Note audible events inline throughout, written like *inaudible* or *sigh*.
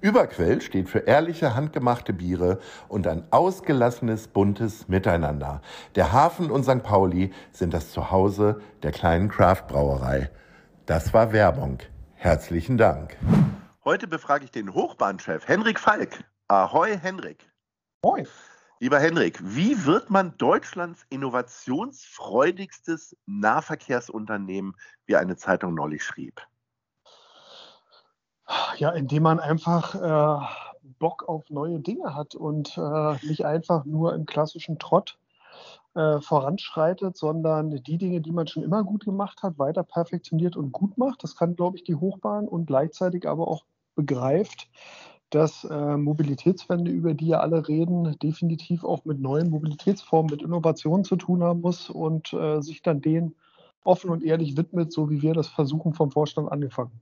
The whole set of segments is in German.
Überquell steht für ehrliche, handgemachte Biere und ein ausgelassenes, buntes Miteinander. Der Hafen und St. Pauli sind das Zuhause der kleinen Craft-Brauerei. Das war Werbung. Herzlichen Dank. Heute befrage ich den Hochbahnchef Henrik Falk. Ahoi, Henrik. Moin. Lieber Henrik, wie wird man Deutschlands innovationsfreudigstes Nahverkehrsunternehmen, wie eine Zeitung neulich schrieb? Ja, indem man einfach äh, Bock auf neue Dinge hat und äh, nicht einfach nur im klassischen Trott äh, voranschreitet, sondern die Dinge, die man schon immer gut gemacht hat, weiter perfektioniert und gut macht. Das kann, glaube ich, die Hochbahn und gleichzeitig aber auch begreift, dass äh, Mobilitätswende, über die ja alle reden, definitiv auch mit neuen Mobilitätsformen, mit Innovationen zu tun haben muss und äh, sich dann denen offen und ehrlich widmet, so wie wir das versuchen vom Vorstand angefangen.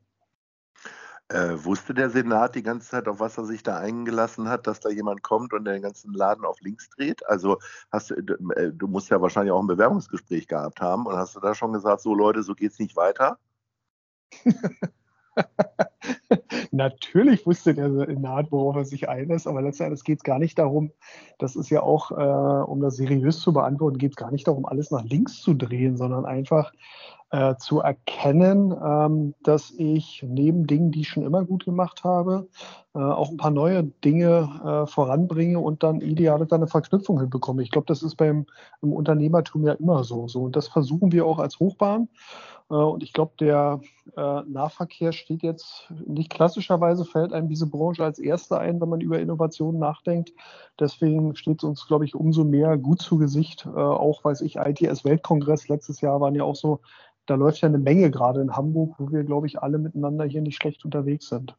Äh, wusste der Senat die ganze Zeit, auf was er sich da eingelassen hat, dass da jemand kommt und den ganzen Laden auf links dreht? Also hast du, äh, du musst ja wahrscheinlich auch ein Bewerbungsgespräch gehabt haben und hast du da schon gesagt, so Leute, so geht's nicht weiter? *laughs* *laughs* Natürlich wusste der Senat, worauf er sich einlässt, aber letztendlich geht es gar nicht darum, das ist ja auch, äh, um das seriös zu beantworten, geht es gar nicht darum, alles nach links zu drehen, sondern einfach äh, zu erkennen, ähm, dass ich neben Dingen, die ich schon immer gut gemacht habe, äh, auch ein paar neue Dinge äh, voranbringe und dann ideal eine Verknüpfung hinbekomme. Ich glaube, das ist beim im Unternehmertum ja immer so. so. Und das versuchen wir auch als Hochbahn. Äh, und ich glaube, der äh, Nahverkehr steht jetzt nicht klassischerweise, fällt einem diese Branche als erste ein, wenn man über Innovationen nachdenkt. Deswegen steht es uns, glaube ich, umso mehr gut zu Gesicht. Äh, auch, weiß ich, ITS-Weltkongress letztes Jahr waren ja auch so da läuft ja eine Menge gerade in Hamburg, wo wir, glaube ich, alle miteinander hier nicht schlecht unterwegs sind.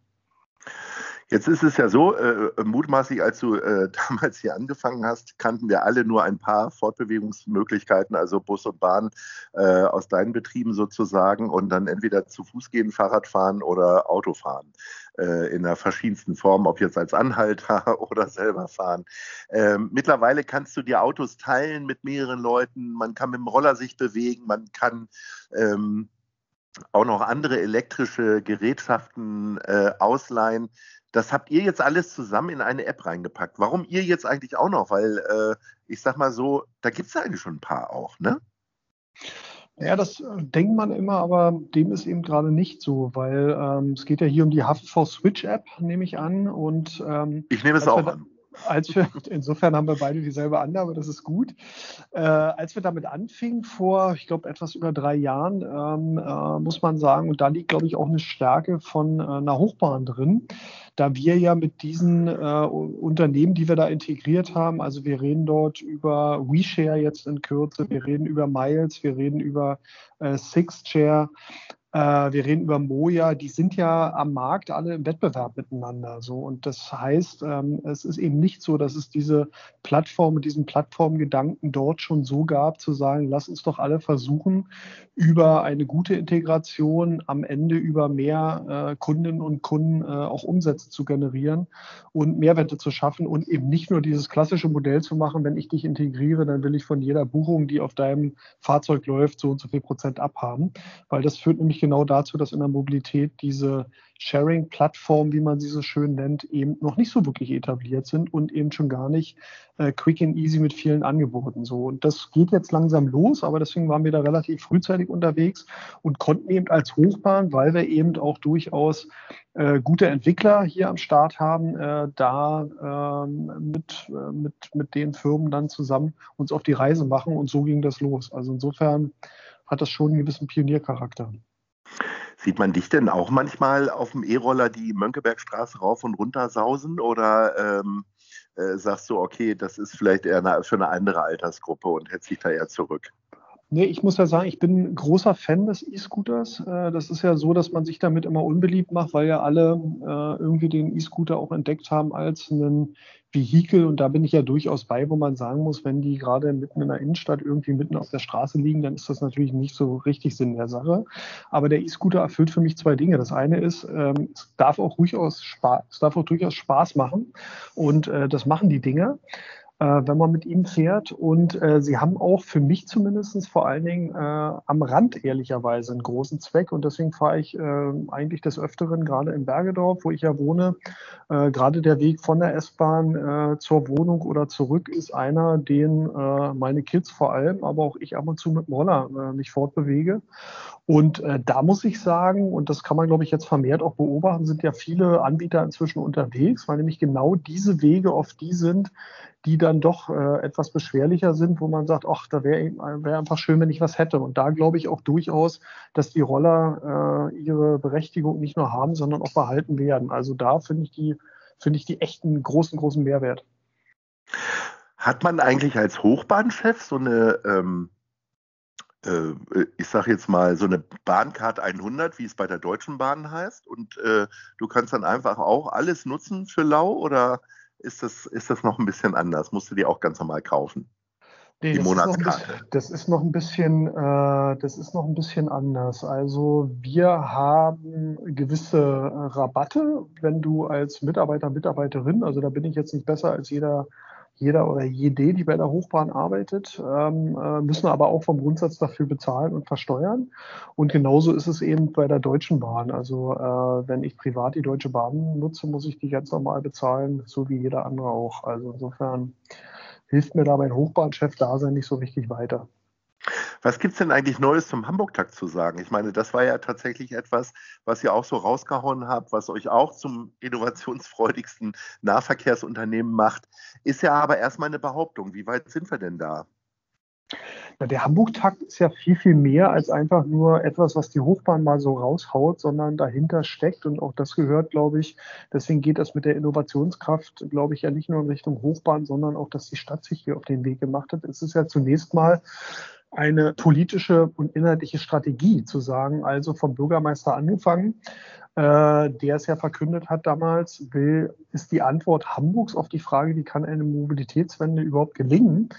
Jetzt ist es ja so, äh, mutmaßlich, als du äh, *laughs* damals hier angefangen hast, kannten wir alle nur ein paar Fortbewegungsmöglichkeiten, also Bus und Bahn äh, aus deinen Betrieben sozusagen und dann entweder zu Fuß gehen, Fahrrad fahren oder Auto fahren äh, in der verschiedensten Form, ob jetzt als Anhalter *laughs* oder selber fahren. Ähm, mittlerweile kannst du dir Autos teilen mit mehreren Leuten, man kann mit dem Roller sich bewegen, man kann ähm, auch noch andere elektrische Gerätschaften äh, ausleihen. Das habt ihr jetzt alles zusammen in eine App reingepackt. Warum ihr jetzt eigentlich auch noch? Weil äh, ich sag mal so, da gibt es ja eigentlich schon ein paar auch, ne? Ja, das äh, denkt man immer, aber dem ist eben gerade nicht so, weil ähm, es geht ja hier um die HVV Switch App, nehme ich an. Und ähm, ich nehme es auch an als wir, insofern haben wir beide dieselbe Annahme, das ist gut. Äh, als wir damit anfingen, vor, ich glaube, etwas über drei Jahren, ähm, äh, muss man sagen, und da liegt, glaube ich, auch eine Stärke von äh, einer Hochbahn drin, da wir ja mit diesen äh, Unternehmen, die wir da integriert haben, also wir reden dort über WeShare jetzt in Kürze, wir reden über Miles, wir reden über äh, Sixshare, wir reden über Moja, die sind ja am Markt alle im Wettbewerb miteinander. So. Und das heißt, ähm, es ist eben nicht so, dass es diese Plattform diesen Plattformgedanken dort schon so gab, zu sagen, lass uns doch alle versuchen, über eine gute Integration am Ende über mehr äh, Kundinnen und Kunden äh, auch Umsätze zu generieren und Mehrwerte zu schaffen und eben nicht nur dieses klassische Modell zu machen, wenn ich dich integriere, dann will ich von jeder Buchung, die auf deinem Fahrzeug läuft, so und so viel Prozent abhaben. Weil das führt nämlich genau dazu, dass in der Mobilität diese Sharing-Plattformen, wie man sie so schön nennt, eben noch nicht so wirklich etabliert sind und eben schon gar nicht äh, quick and easy mit vielen Angeboten. So. Und das geht jetzt langsam los, aber deswegen waren wir da relativ frühzeitig unterwegs und konnten eben als Hochbahn, weil wir eben auch durchaus äh, gute Entwickler hier am Start haben, äh, da ähm, mit, äh, mit, mit den Firmen dann zusammen uns auf die Reise machen und so ging das los. Also insofern hat das schon einen gewissen Pioniercharakter. Sieht man dich denn auch manchmal auf dem E-Roller die Mönckebergstraße rauf und runter sausen oder ähm, äh, sagst du, okay, das ist vielleicht eher eine, für eine andere Altersgruppe und hältst dich da eher zurück? Nee, ich muss ja sagen, ich bin großer Fan des E-Scooters. Äh, das ist ja so, dass man sich damit immer unbeliebt macht, weil ja alle äh, irgendwie den E-Scooter auch entdeckt haben als ein Vehikel. Und da bin ich ja durchaus bei, wo man sagen muss, wenn die gerade mitten in der Innenstadt irgendwie mitten auf der Straße liegen, dann ist das natürlich nicht so richtig Sinn der Sache. Aber der E-Scooter erfüllt für mich zwei Dinge. Das eine ist, ähm, es darf auch durchaus Spaß, es darf auch durchaus Spaß machen. Und äh, das machen die Dinge äh, wenn man mit ihm fährt. Und äh, sie haben auch für mich zumindest vor allen Dingen äh, am Rand ehrlicherweise einen großen Zweck. Und deswegen fahre ich äh, eigentlich des Öfteren gerade in Bergedorf, wo ich ja wohne. Äh, gerade der Weg von der S-Bahn äh, zur Wohnung oder zurück ist einer, den äh, meine Kids vor allem, aber auch ich ab und zu mit dem Roller äh, mich fortbewege. Und äh, da muss ich sagen, und das kann man, glaube ich, jetzt vermehrt auch beobachten, sind ja viele Anbieter inzwischen unterwegs, weil nämlich genau diese Wege oft die sind, die dann doch äh, etwas beschwerlicher sind, wo man sagt, ach, da wäre wär einfach schön, wenn ich was hätte. Und da glaube ich auch durchaus, dass die Roller äh, ihre Berechtigung nicht nur haben, sondern auch behalten werden. Also da finde ich die, finde ich die echten großen, großen Mehrwert. Hat man eigentlich als Hochbahnchef so eine, ähm, äh, ich sage jetzt mal, so eine Bahncard 100, wie es bei der Deutschen Bahn heißt? Und äh, du kannst dann einfach auch alles nutzen für Lau oder ist das, ist das noch ein bisschen anders. Musst du die auch ganz normal kaufen. Nee, die das Monatskarte. Ist bisschen, das ist noch ein bisschen, äh, das ist noch ein bisschen anders. Also wir haben gewisse Rabatte, wenn du als Mitarbeiter, Mitarbeiterin, also da bin ich jetzt nicht besser als jeder jeder oder jede, die bei der Hochbahn arbeitet, ähm, äh, müssen aber auch vom Grundsatz dafür bezahlen und versteuern. Und genauso ist es eben bei der Deutschen Bahn. Also äh, wenn ich privat die Deutsche Bahn nutze, muss ich die ganz normal bezahlen, so wie jeder andere auch. Also insofern hilft mir da mein Hochbahnchef-Dasein nicht so richtig weiter. Was gibt es denn eigentlich Neues zum Hamburg-Takt zu sagen? Ich meine, das war ja tatsächlich etwas, was ihr auch so rausgehauen habt, was euch auch zum innovationsfreudigsten Nahverkehrsunternehmen macht. Ist ja aber erstmal eine Behauptung. Wie weit sind wir denn da? Na, der Hamburg-Takt ist ja viel, viel mehr als einfach nur etwas, was die Hochbahn mal so raushaut, sondern dahinter steckt und auch das gehört, glaube ich, deswegen geht das mit der Innovationskraft, glaube ich, ja nicht nur in Richtung Hochbahn, sondern auch, dass die Stadt sich hier auf den Weg gemacht hat. Es ist ja zunächst mal eine politische und inhaltliche Strategie zu sagen, also vom Bürgermeister angefangen, äh, der es ja verkündet hat damals, will, ist die Antwort Hamburgs auf die Frage, wie kann eine Mobilitätswende überhaupt gelingen,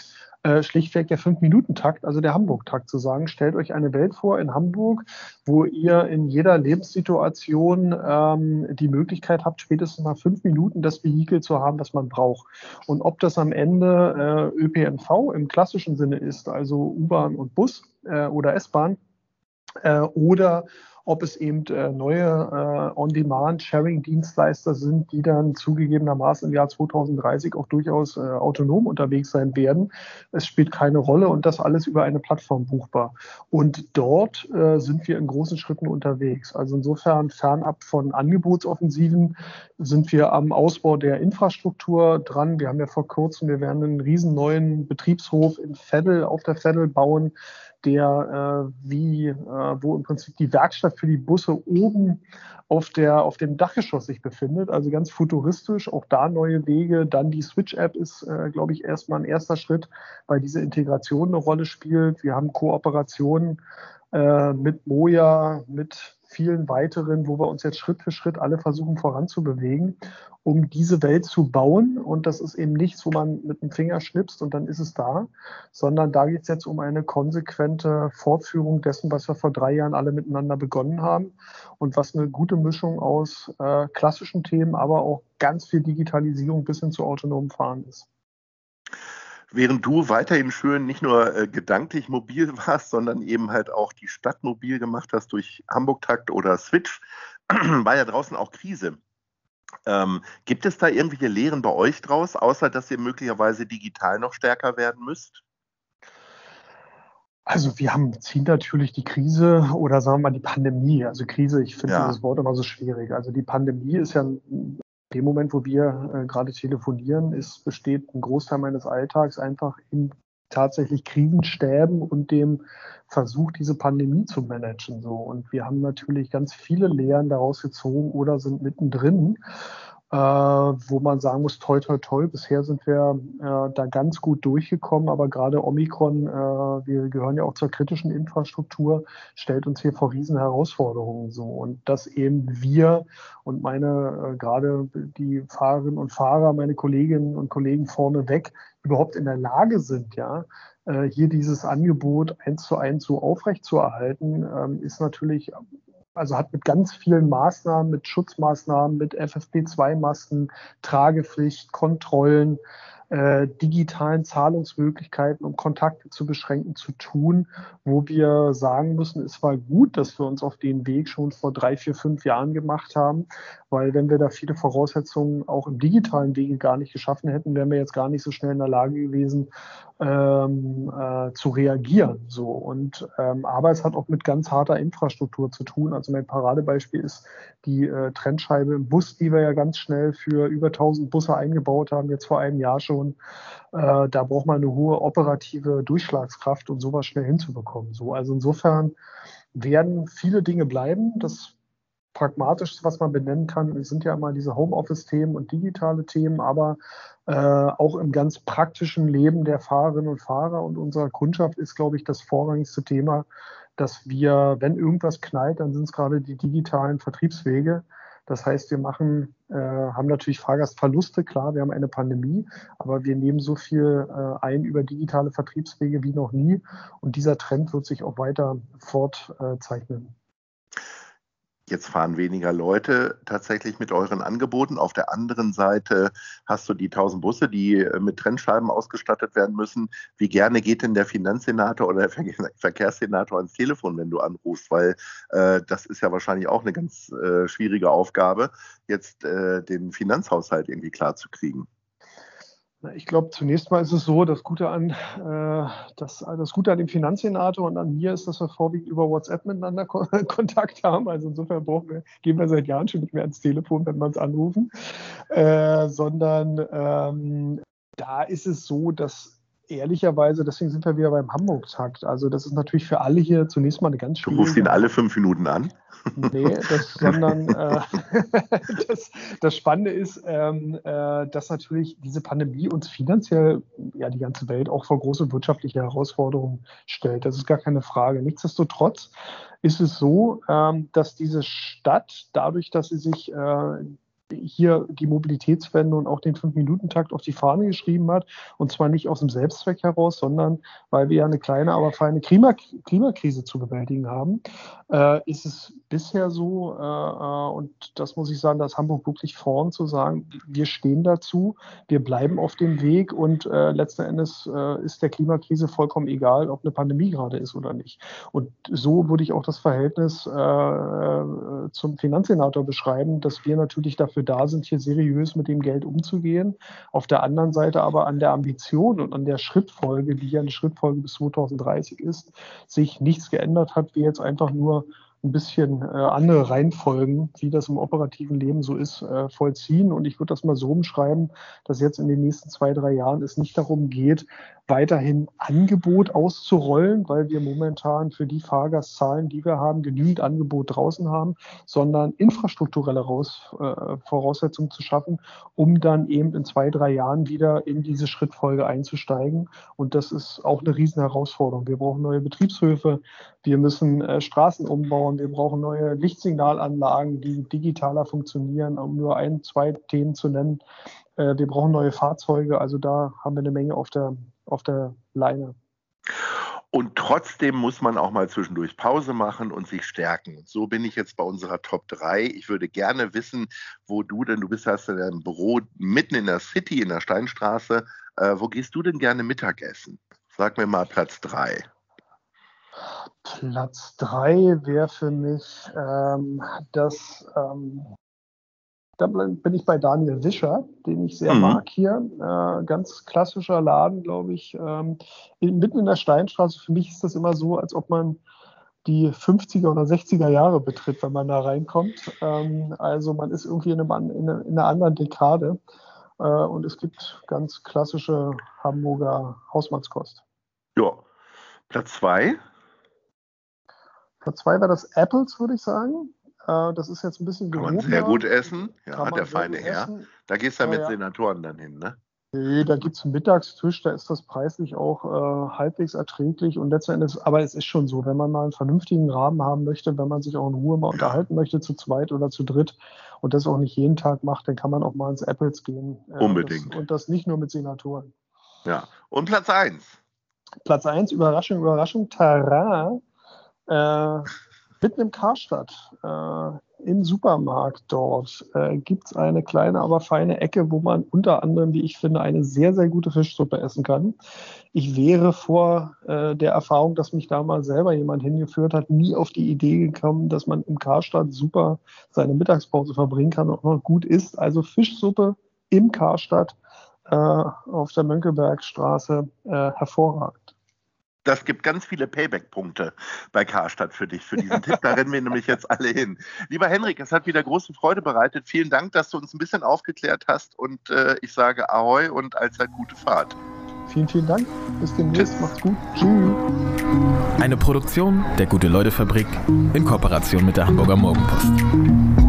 äh, schlichtweg der Fünf-Minuten-Takt, also der Hamburg-Takt zu sagen. Stellt euch eine Welt vor in Hamburg, wo ihr in jeder Lebenssituation ähm, die Möglichkeit habt, spätestens mal fünf Minuten das Vehikel zu haben, das man braucht. Und ob das am Ende äh, ÖPNV im klassischen Sinne ist, also U-Bahn und Bus äh, oder S-Bahn, äh, oder ob es eben äh, neue äh, On-Demand-Sharing-Dienstleister sind, die dann zugegebenermaßen im Jahr 2030 auch durchaus äh, autonom unterwegs sein werden. Es spielt keine Rolle und das alles über eine Plattform buchbar. Und dort sind wir in großen Schritten unterwegs. Also insofern fernab von Angebotsoffensiven sind wir am Ausbau der Infrastruktur dran. Wir haben ja vor kurzem, wir werden einen riesen neuen Betriebshof in Veddel auf der Veddel bauen der äh, wie, äh, wo im Prinzip die Werkstatt für die Busse oben auf, der, auf dem Dachgeschoss sich befindet. Also ganz futuristisch, auch da neue Wege. Dann die Switch-App ist, äh, glaube ich, erstmal ein erster Schritt, weil diese Integration eine Rolle spielt. Wir haben Kooperationen äh, mit Moja, mit vielen weiteren, wo wir uns jetzt Schritt für Schritt alle versuchen voranzubewegen, um diese Welt zu bauen. Und das ist eben nichts, wo man mit dem Finger schnipst und dann ist es da, sondern da geht es jetzt um eine konsequente Fortführung dessen, was wir vor drei Jahren alle miteinander begonnen haben und was eine gute Mischung aus äh, klassischen Themen, aber auch ganz viel Digitalisierung bis hin zu autonomem Fahren ist während du weiterhin schön nicht nur äh, gedanklich mobil *laughs* warst, sondern eben halt auch die Stadt mobil gemacht hast durch Hamburg-Takt oder Switch, *clears throat* war ja draußen auch Krise. Ähm, gibt es da irgendwelche Lehren bei euch draus, außer dass ihr möglicherweise digital noch stärker werden müsst? Also wir haben, ziehen natürlich die Krise oder sagen wir mal die Pandemie. Also Krise, ich finde ja. das Wort immer so schwierig. Also die Pandemie ist ja dem Moment, wo wir äh, gerade telefonieren, ist, besteht ein Großteil meines Alltags einfach in tatsächlich Krisenstäben und dem Versuch, diese Pandemie zu managen. So. Und wir haben natürlich ganz viele Lehren daraus gezogen oder sind mittendrin äh, wo man sagen muss, toi, toi, toi, bisher sind wir äh, da ganz gut durchgekommen, aber gerade Omikron, äh, wir gehören ja auch zur kritischen Infrastruktur, stellt uns hier vor riesen Herausforderungen so. Und dass eben wir und meine, äh, gerade die Fahrerinnen und Fahrer, meine Kolleginnen und Kollegen vorneweg überhaupt in der Lage sind, ja, äh, hier dieses Angebot eins zu eins so aufrechtzuerhalten, ähm, ist natürlich also hat mit ganz vielen Maßnahmen, mit Schutzmaßnahmen, mit FFP2-Masken, Tragepflicht, Kontrollen, äh, digitalen Zahlungsmöglichkeiten, um Kontakte zu beschränken, zu tun, wo wir sagen müssen, es war gut, dass wir uns auf den Weg schon vor drei, vier, fünf Jahren gemacht haben, weil wenn wir da viele Voraussetzungen auch im digitalen Wege gar nicht geschaffen hätten, wären wir jetzt gar nicht so schnell in der Lage gewesen, ähm, äh, zu reagieren. So und ähm, aber es hat auch mit ganz harter Infrastruktur zu tun. Also mein Paradebeispiel ist die äh, Trennscheibe im Bus, die wir ja ganz schnell für über 1000 Busse eingebaut haben, jetzt vor einem Jahr schon. Äh, da braucht man eine hohe operative Durchschlagskraft, um sowas schnell hinzubekommen. So also insofern werden viele Dinge bleiben. Das Pragmatischste, was man benennen kann, sind ja immer diese Homeoffice-Themen und digitale Themen, aber äh, auch im ganz praktischen Leben der Fahrerinnen und Fahrer und unserer Kundschaft ist, glaube ich, das vorrangigste Thema, dass wir, wenn irgendwas knallt, dann sind es gerade die digitalen Vertriebswege. Das heißt, wir machen, äh, haben natürlich Fahrgastverluste, klar, wir haben eine Pandemie, aber wir nehmen so viel äh, ein über digitale Vertriebswege wie noch nie. Und dieser Trend wird sich auch weiter fortzeichnen. Jetzt fahren weniger Leute tatsächlich mit euren Angeboten. Auf der anderen Seite hast du die 1000 Busse, die äh, mit Trennscheiben ausgestattet werden müssen. Wie gerne geht denn der Finanzsenator oder der *laughs* Verkehrssenator ans Telefon, wenn du anrufst? Weil äh, das ist ja wahrscheinlich auch eine ganz äh, schwierige Aufgabe, jetzt äh, den Finanzhaushalt irgendwie klar zu kriegen. Ich glaube, zunächst mal ist es so, das Gute an, äh, das, das Gute an dem Finanzsenator und an mir ist, dass wir vorwiegend über WhatsApp miteinander ko *laughs* Kontakt haben. Also insofern brauchen wir, gehen wir seit Jahren schon nicht mehr ans Telefon, wenn wir uns anrufen, äh, sondern ähm, da ist es so, dass ehrlicherweise, deswegen sind wir wieder beim Hamburg-Takt. Also das ist natürlich für alle hier zunächst mal eine ganz schwierige... Du rufst ihn alle fünf Minuten an? Nee, das, *laughs* sondern äh, *laughs* das, das, Spannende ist, ähm, äh, dass natürlich diese Pandemie uns finanziell, ja die ganze Welt auch vor große wirtschaftliche Herausforderungen stellt. Das ist gar keine Frage. Nichtsdestotrotz ist es so, ähm, dass diese Stadt dadurch, dass sie sich äh, hier die Mobilitätswende und auch den Fünf-Minuten-Takt auf die Fahne geschrieben hat. Und zwar nicht aus dem Selbstzweck heraus, sondern weil wir ja eine kleine, aber feine Klima Klimakrise zu bewältigen haben, äh, ist es bisher so, äh, äh, und das muss ich sagen, da ist Hamburg wirklich vorn zu sagen, wir stehen dazu, wir bleiben auf dem Weg und äh, letzten Endes äh, ist der Klimakrise vollkommen egal, ob eine Pandemie gerade ist oder nicht. Und so würde ich auch das Verhältnis äh, zum Finanzsenator beschreiben, dass wir natürlich dafür da sind, hier seriös mit dem Geld umzugehen. Auf der anderen Seite aber an der Ambition und an der Schrittfolge, die ja eine Schrittfolge bis 2030 ist, sich nichts geändert hat, wir jetzt einfach nur ein bisschen äh, andere Reihenfolgen, wie das im operativen Leben so ist, äh, vollziehen. Und ich würde das mal so umschreiben, dass jetzt in den nächsten zwei, drei Jahren es nicht darum geht, weiterhin Angebot auszurollen, weil wir momentan für die Fahrgastzahlen, die wir haben, genügend Angebot draußen haben, sondern infrastrukturelle Raus, äh, Voraussetzungen zu schaffen, um dann eben in zwei, drei Jahren wieder in diese Schrittfolge einzusteigen. Und das ist auch eine riesen Herausforderung. Wir brauchen neue Betriebshöfe, wir müssen äh, Straßen umbauen, wir brauchen neue Lichtsignalanlagen, die digitaler funktionieren, um nur ein, zwei Themen zu nennen. Äh, wir brauchen neue Fahrzeuge, also da haben wir eine Menge auf der, auf der Leine. Und trotzdem muss man auch mal zwischendurch Pause machen und sich stärken. So bin ich jetzt bei unserer Top 3. Ich würde gerne wissen, wo du denn, du bist hast ja dein Büro mitten in der City, in der Steinstraße. Äh, wo gehst du denn gerne Mittagessen? Sag mir mal Platz 3. Platz 3 wäre für mich ähm, das ähm, da bin ich bei Daniel Wischer, den ich sehr mhm. mag hier. Äh, ganz klassischer Laden, glaube ich. Ähm, mitten in der Steinstraße. Für mich ist das immer so, als ob man die 50er oder 60er Jahre betritt, wenn man da reinkommt. Ähm, also man ist irgendwie in, einem, in einer anderen Dekade. Äh, und es gibt ganz klassische Hamburger Hausmannskost. Ja. Platz zwei? Platz zwei war das Apples, würde ich sagen. Äh, das ist jetzt ein bisschen Kann man sehr gut essen. Ja, der feine Herr. Essen. Da gehst du ja Ja, mit ja. Senatoren dann hin, ne? Nee, da gibt es einen Mittagstisch, da ist das preislich auch äh, halbwegs erträglich und letzten Endes, aber es ist schon so, wenn man mal einen vernünftigen Rahmen haben möchte, wenn man sich auch in Ruhe mal unterhalten möchte, zu zweit oder zu dritt und das auch nicht jeden Tag macht, dann kann man auch mal ins Apples gehen. Äh, Unbedingt. Das, und das nicht nur mit Senatoren. Ja. Und Platz eins? Platz 1, Überraschung, Überraschung, Tara, äh, mitten im Karstadt, äh, im Supermarkt dort, äh, gibt es eine kleine, aber feine Ecke, wo man unter anderem, wie ich finde, eine sehr, sehr gute Fischsuppe essen kann. Ich wäre vor äh, der Erfahrung, dass mich da mal selber jemand hingeführt hat, nie auf die Idee gekommen, dass man im Karstadt super seine Mittagspause verbringen kann und noch gut isst. Also Fischsuppe im Karstadt äh, auf der Mönckebergstraße, äh, hervorragend. Das gibt ganz viele Payback-Punkte bei Karstadt für dich, für diesen Tipp. Da rennen wir nämlich jetzt alle hin. Lieber Henrik, es hat wieder große Freude bereitet. Vielen Dank, dass du uns ein bisschen aufgeklärt hast. Und äh, ich sage Ahoi und allzeit gute Fahrt. Vielen, vielen Dank. Bis demnächst. Macht's gut. Tschüss. Eine Produktion der Gute-Leute-Fabrik in Kooperation mit der Hamburger Morgenpost.